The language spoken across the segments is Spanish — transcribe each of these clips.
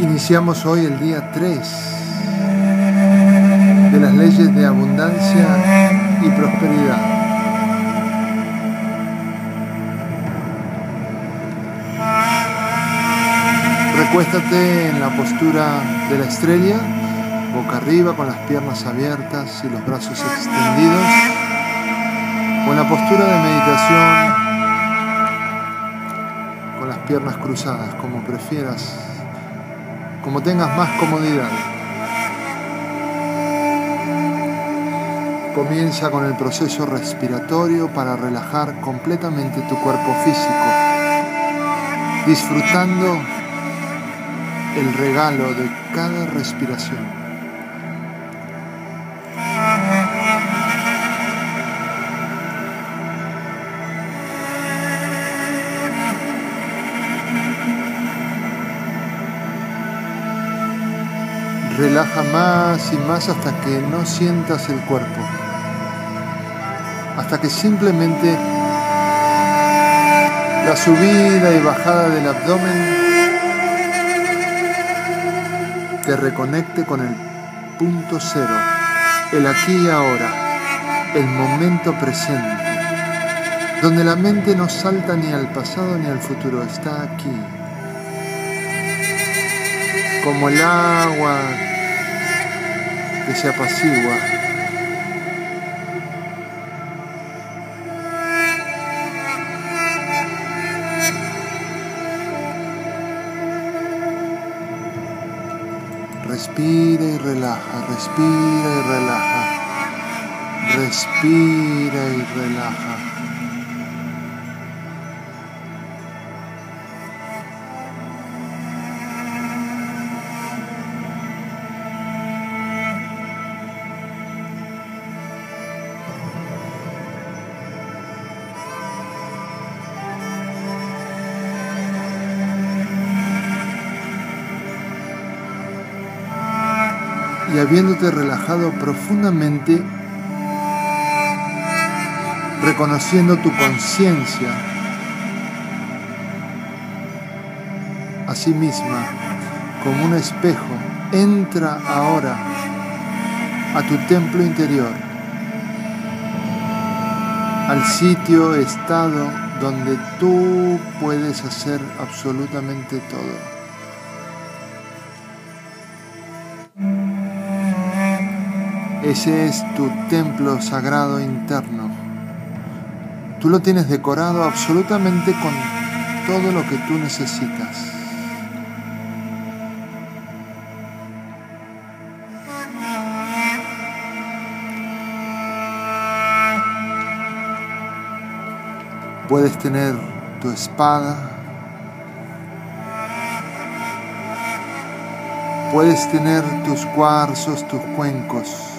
Iniciamos hoy el día 3 de las leyes de abundancia y prosperidad. Recuéstate en la postura de la estrella, boca arriba con las piernas abiertas y los brazos extendidos, o en la postura de meditación con las piernas cruzadas, como prefieras como tengas más comodidad. Comienza con el proceso respiratorio para relajar completamente tu cuerpo físico, disfrutando el regalo de cada respiración. Relaja más y más hasta que no sientas el cuerpo. Hasta que simplemente la subida y bajada del abdomen te reconecte con el punto cero, el aquí y ahora, el momento presente, donde la mente no salta ni al pasado ni al futuro, está aquí como el agua que se apacigua. Respira y relaja, respira y relaja, respira y relaja. Y habiéndote relajado profundamente, reconociendo tu conciencia a sí misma como un espejo, entra ahora a tu templo interior, al sitio, estado donde tú puedes hacer absolutamente todo. Ese es tu templo sagrado interno. Tú lo tienes decorado absolutamente con todo lo que tú necesitas. Puedes tener tu espada, puedes tener tus cuarzos, tus cuencos,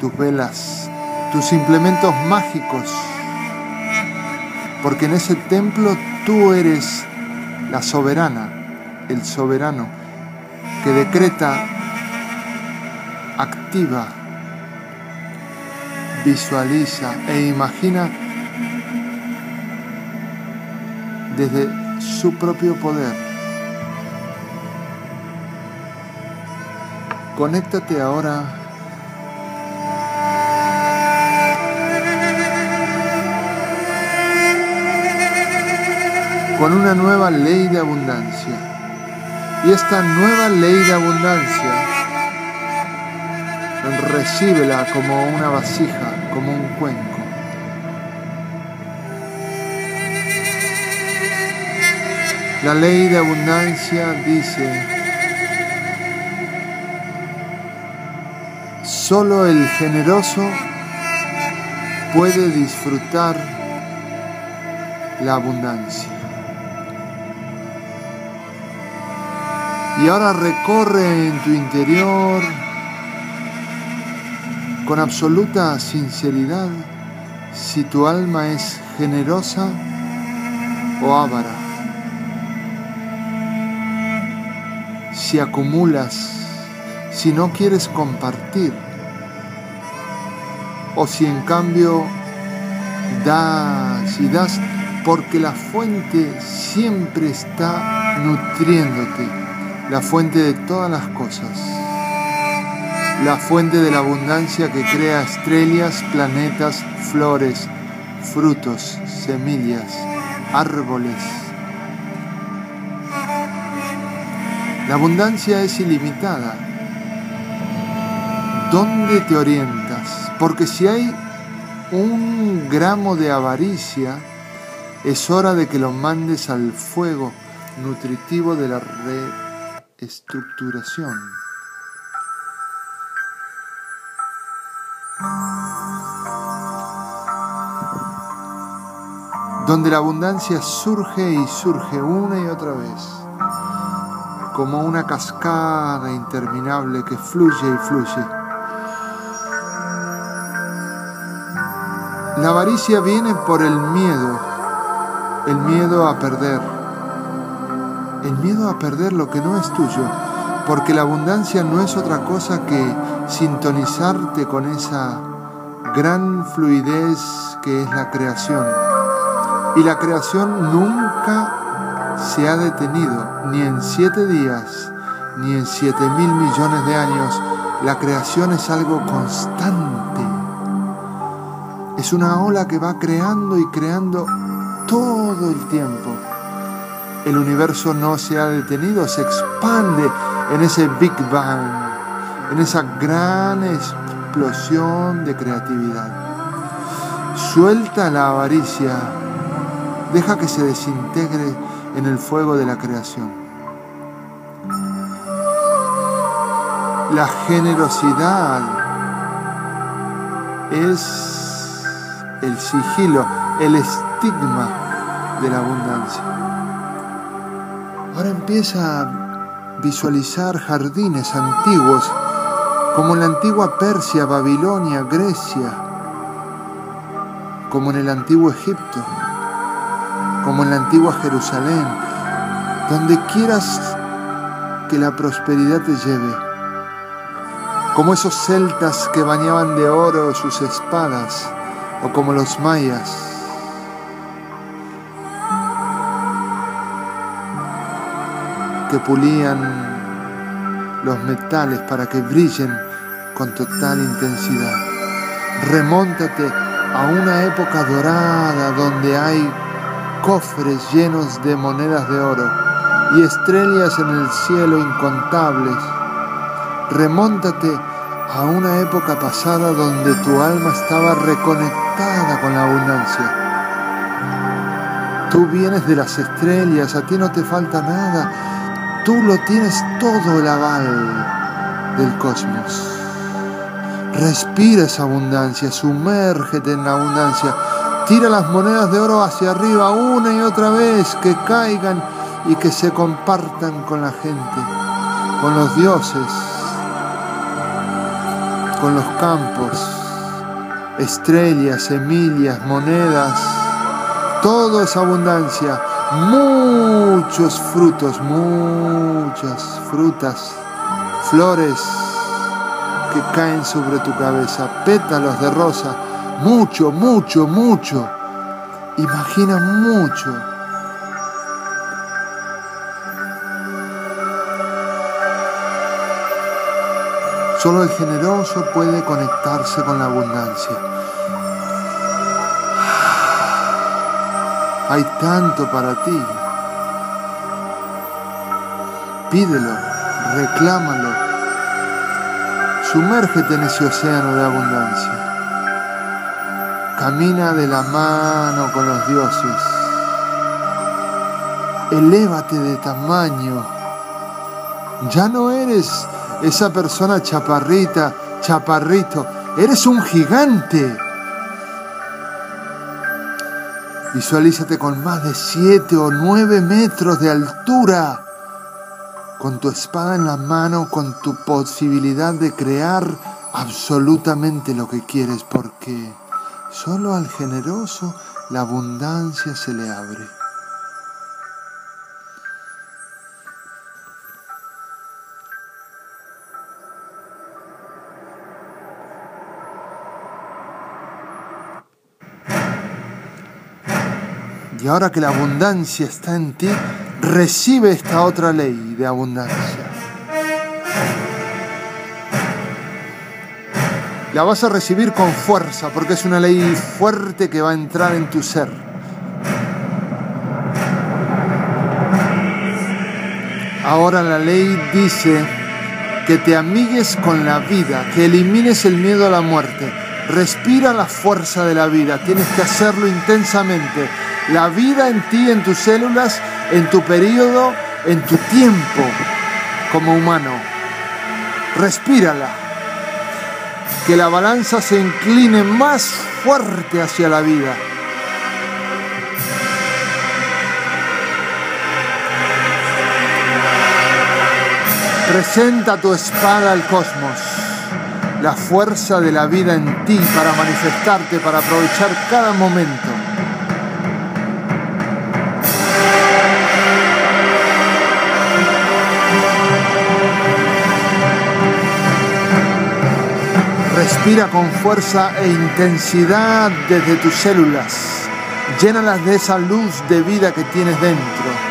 tus velas, tus implementos mágicos, porque en ese templo tú eres la soberana, el soberano, que decreta, activa, visualiza e imagina desde su propio poder. Conéctate ahora con una nueva ley de abundancia. Y esta nueva ley de abundancia, recíbela como una vasija, como un cuenco. La ley de abundancia dice, solo el generoso puede disfrutar la abundancia. Y ahora recorre en tu interior con absoluta sinceridad si tu alma es generosa o avara. Si acumulas, si no quieres compartir, o si en cambio das y das porque la fuente siempre está nutriéndote, la fuente de todas las cosas, la fuente de la abundancia que crea estrellas, planetas, flores, frutos, semillas, árboles. La abundancia es ilimitada. ¿Dónde te orientas? Porque si hay un gramo de avaricia, es hora de que lo mandes al fuego nutritivo de la reestructuración. Donde la abundancia surge y surge una y otra vez, como una cascada interminable que fluye y fluye. La avaricia viene por el miedo el miedo a perder, el miedo a perder lo que no es tuyo, porque la abundancia no es otra cosa que sintonizarte con esa gran fluidez que es la creación. Y la creación nunca se ha detenido, ni en siete días, ni en siete mil millones de años. La creación es algo constante. Es una ola que va creando y creando todo el tiempo. El universo no se ha detenido, se expande en ese Big Bang, en esa gran explosión de creatividad. Suelta la avaricia, deja que se desintegre en el fuego de la creación. La generosidad es el sigilo, el estigma de la abundancia. Ahora empieza a visualizar jardines antiguos, como en la antigua Persia, Babilonia, Grecia, como en el antiguo Egipto, como en la antigua Jerusalén, donde quieras que la prosperidad te lleve, como esos celtas que bañaban de oro sus espadas, o como los mayas que pulían los metales para que brillen con total intensidad. Remóntate a una época dorada donde hay cofres llenos de monedas de oro y estrellas en el cielo incontables. Remóntate a una época pasada donde tu alma estaba reconectada con la abundancia. Tú vienes de las estrellas, a ti no te falta nada, tú lo tienes todo el aval del cosmos. Respira esa abundancia, sumérgete en la abundancia, tira las monedas de oro hacia arriba una y otra vez, que caigan y que se compartan con la gente, con los dioses, con los campos, estrellas, semillas, monedas, todo es abundancia muchos frutos, muchas frutas, flores que caen sobre tu cabeza, pétalos de rosa, mucho, mucho, mucho. Imagina mucho. Solo el generoso puede conectarse con la abundancia. Hay tanto para ti. Pídelo, reclámalo. Sumérgete en ese océano de abundancia. Camina de la mano con los dioses. Elévate de tamaño. Ya no eres esa persona chaparrita, chaparrito. Eres un gigante. Visualízate con más de 7 o 9 metros de altura, con tu espada en la mano, con tu posibilidad de crear absolutamente lo que quieres, porque solo al generoso la abundancia se le abre. Y ahora que la abundancia está en ti, recibe esta otra ley de abundancia. La vas a recibir con fuerza porque es una ley fuerte que va a entrar en tu ser. Ahora la ley dice que te amigues con la vida, que elimines el miedo a la muerte. Respira la fuerza de la vida, tienes que hacerlo intensamente. La vida en ti, en tus células, en tu periodo, en tu tiempo como humano. Respírala. Que la balanza se incline más fuerte hacia la vida. Presenta tu espada al cosmos, la fuerza de la vida en ti para manifestarte, para aprovechar cada momento. Respira con fuerza e intensidad desde tus células. Llénalas de esa luz de vida que tienes dentro.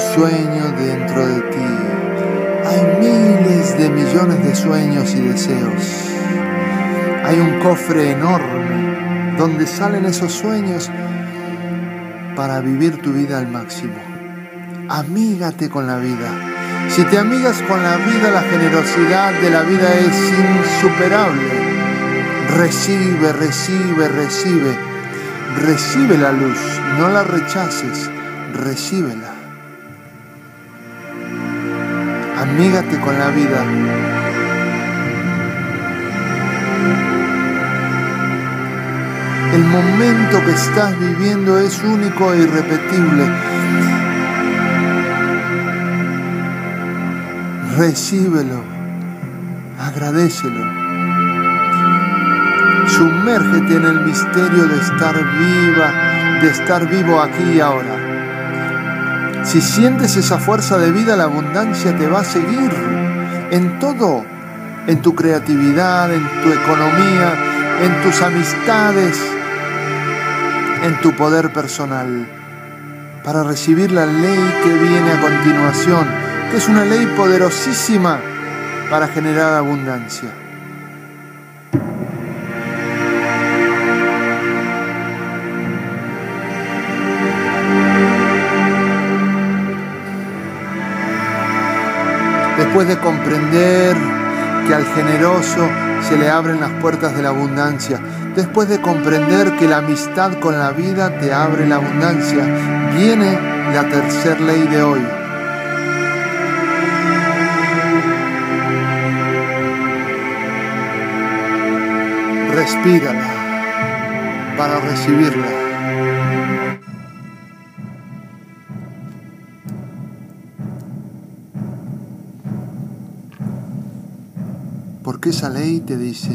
Sueño dentro de ti. Hay miles de millones de sueños y deseos. Hay un cofre enorme donde salen esos sueños para vivir tu vida al máximo. Amígate con la vida. Si te amigas con la vida, la generosidad de la vida es insuperable. Recibe, recibe, recibe. Recibe la luz, no la rechaces, recíbela. Amígate con la vida. El momento que estás viviendo es único e irrepetible. Recíbelo, agradecelo. Sumérgete en el misterio de estar viva, de estar vivo aquí y ahora. Si sientes esa fuerza de vida, la abundancia te va a seguir en todo, en tu creatividad, en tu economía, en tus amistades, en tu poder personal, para recibir la ley que viene a continuación, que es una ley poderosísima para generar abundancia. Después de comprender que al generoso se le abren las puertas de la abundancia, después de comprender que la amistad con la vida te abre la abundancia, viene la tercera ley de hoy. Respírala para recibirla. Esa ley te dice,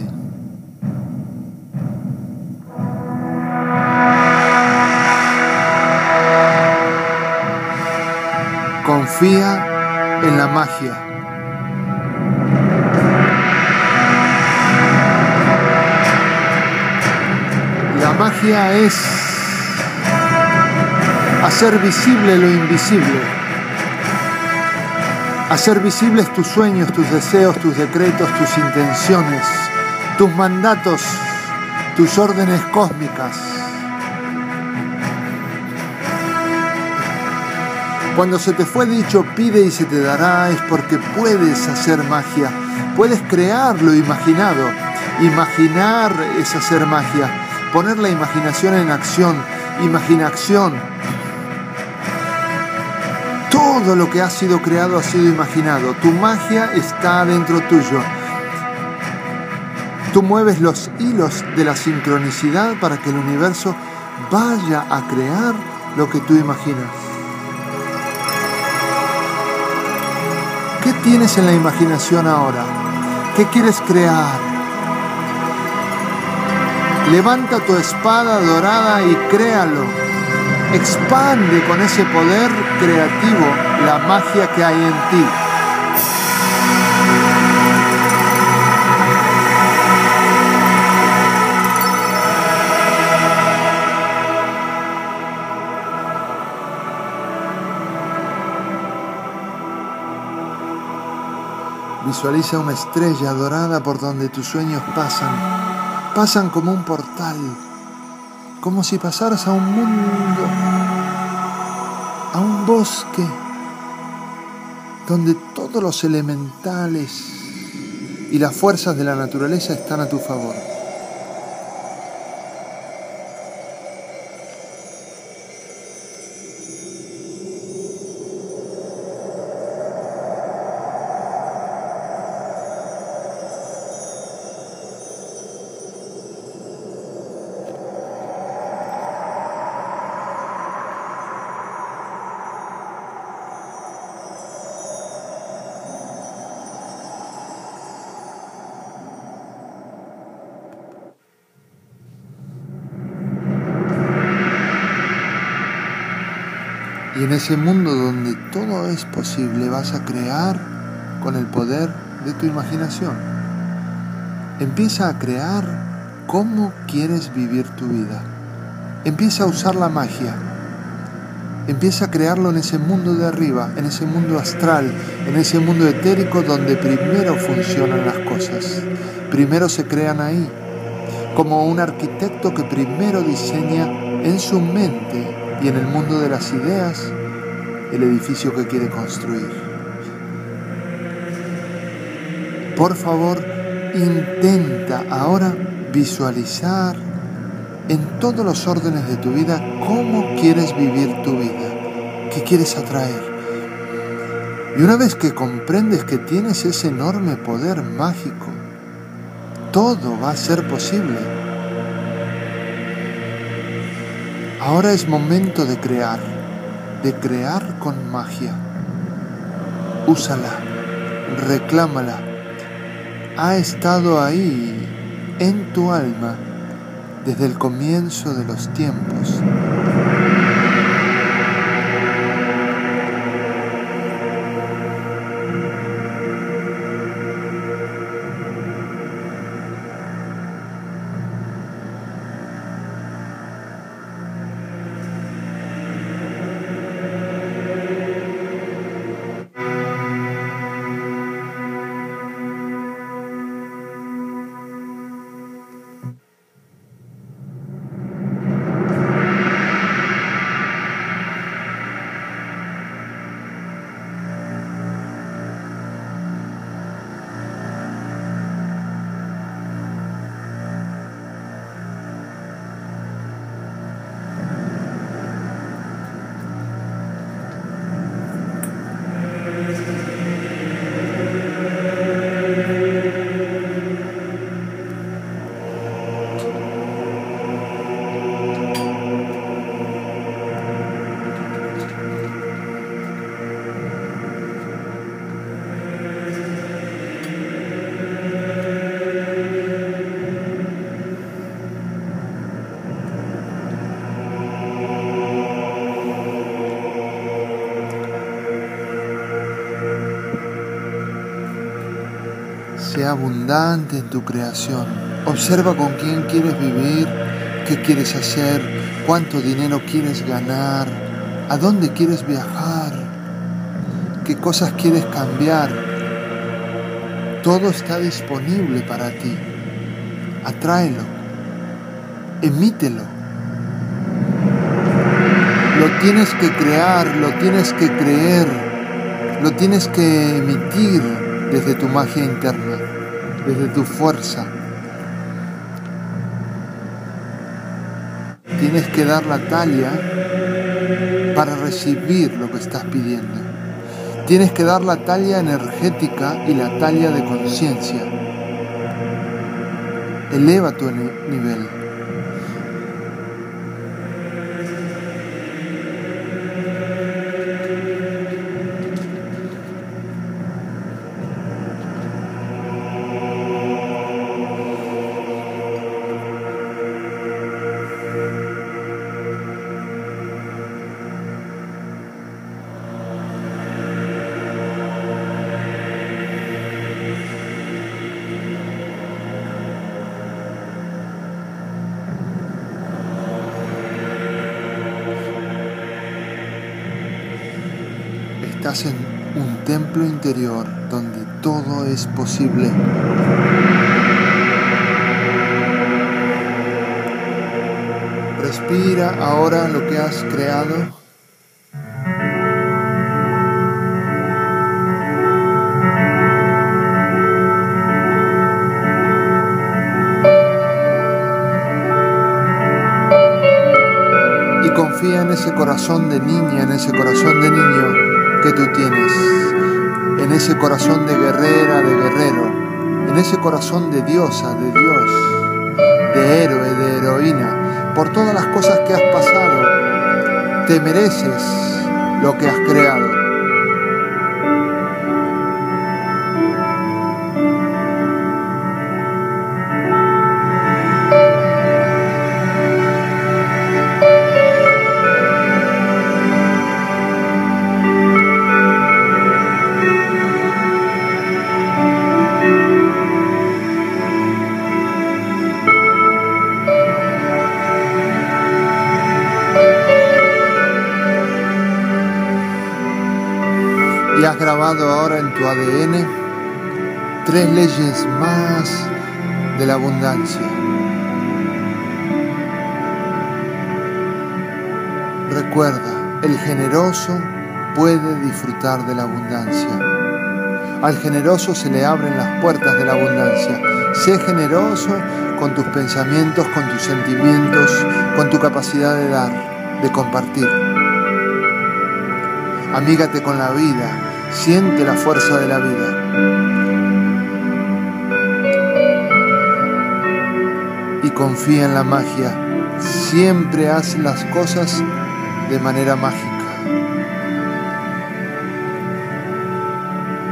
confía en la magia. La magia es hacer visible lo invisible hacer visibles tus sueños, tus deseos, tus decretos, tus intenciones, tus mandatos, tus órdenes cósmicas. Cuando se te fue dicho pide y se te dará es porque puedes hacer magia, puedes crear lo imaginado. Imaginar es hacer magia, poner la imaginación en acción, imaginación Todo lo que ha sido creado ha sido imaginado. Tu magia está dentro tuyo. Tú mueves los hilos de la sincronicidad para que el universo vaya a crear lo que tú imaginas. ¿Qué tienes en la imaginación ahora? ¿Qué quieres crear? Levanta tu espada dorada y créalo. Expande con ese poder creativo la magia que hay en ti. Visualiza una estrella dorada por donde tus sueños pasan. Pasan como un portal, como si pasaras a un mundo, a un bosque, donde todos los elementales y las fuerzas de la naturaleza están a tu favor. En ese mundo donde todo es posible vas a crear con el poder de tu imaginación. Empieza a crear cómo quieres vivir tu vida. Empieza a usar la magia. Empieza a crearlo en ese mundo de arriba, en ese mundo astral, en ese mundo etérico donde primero funcionan las cosas. Primero se crean ahí, como un arquitecto que primero diseña en su mente y en el mundo de las ideas el edificio que quiere construir. Por favor, intenta ahora visualizar en todos los órdenes de tu vida cómo quieres vivir tu vida, qué quieres atraer. Y una vez que comprendes que tienes ese enorme poder mágico, todo va a ser posible Ahora es momento de crear, de crear con magia. Úsala, reclámala. Ha estado ahí, en tu alma, desde el comienzo de los tiempos. Abundante en tu creación. Observa con quién quieres vivir, qué quieres hacer, cuánto dinero quieres ganar, a dónde quieres viajar, qué cosas quieres cambiar. Todo está disponible para ti. Atráelo, emítelo. Lo tienes que crear, lo tienes que creer, lo tienes que emitir desde tu magia interna, desde tu fuerza. Tienes que dar la talla para recibir lo que estás pidiendo. Tienes que dar la talla energética y la talla de conciencia. Eleva tu nivel. Templo interior donde todo es posible. Respira ahora lo que has creado. Y confía en ese corazón de niña, en ese corazón de niño que tú tienes, en ese corazón de guerrera, de guerrero, en ese corazón de diosa, de Dios, de héroe, de heroína, por todas las cosas que has pasado, te mereces lo que has creado. En tu ADN tres leyes más de la abundancia. Recuerda, el generoso puede disfrutar de la abundancia. Al generoso se le abren las puertas de la abundancia. Sé generoso con tus pensamientos, con tus sentimientos, con tu capacidad de dar, de compartir. Amígate con la vida, Siente la fuerza de la vida. Y confía en la magia. Siempre haz las cosas de manera mágica.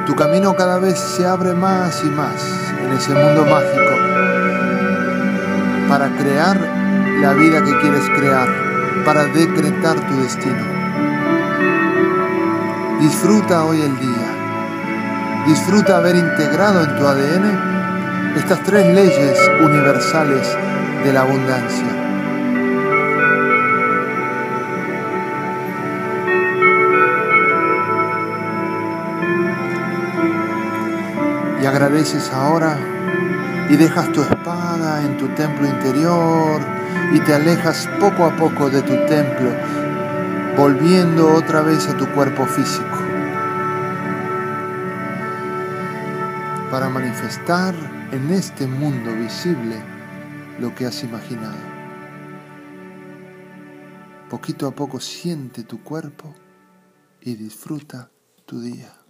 Tu camino cada vez se abre más y más en ese mundo mágico para crear la vida que quieres crear, para decretar tu destino. Disfruta hoy el día. Disfruta haber integrado en tu ADN estas tres leyes universales de la abundancia. Y agradeces ahora y dejas tu espada en tu templo interior y te alejas poco a poco de tu templo volviendo otra vez a tu cuerpo físico para manifestar en este mundo visible lo que has imaginado. Poquito a poco siente tu cuerpo y disfruta tu día.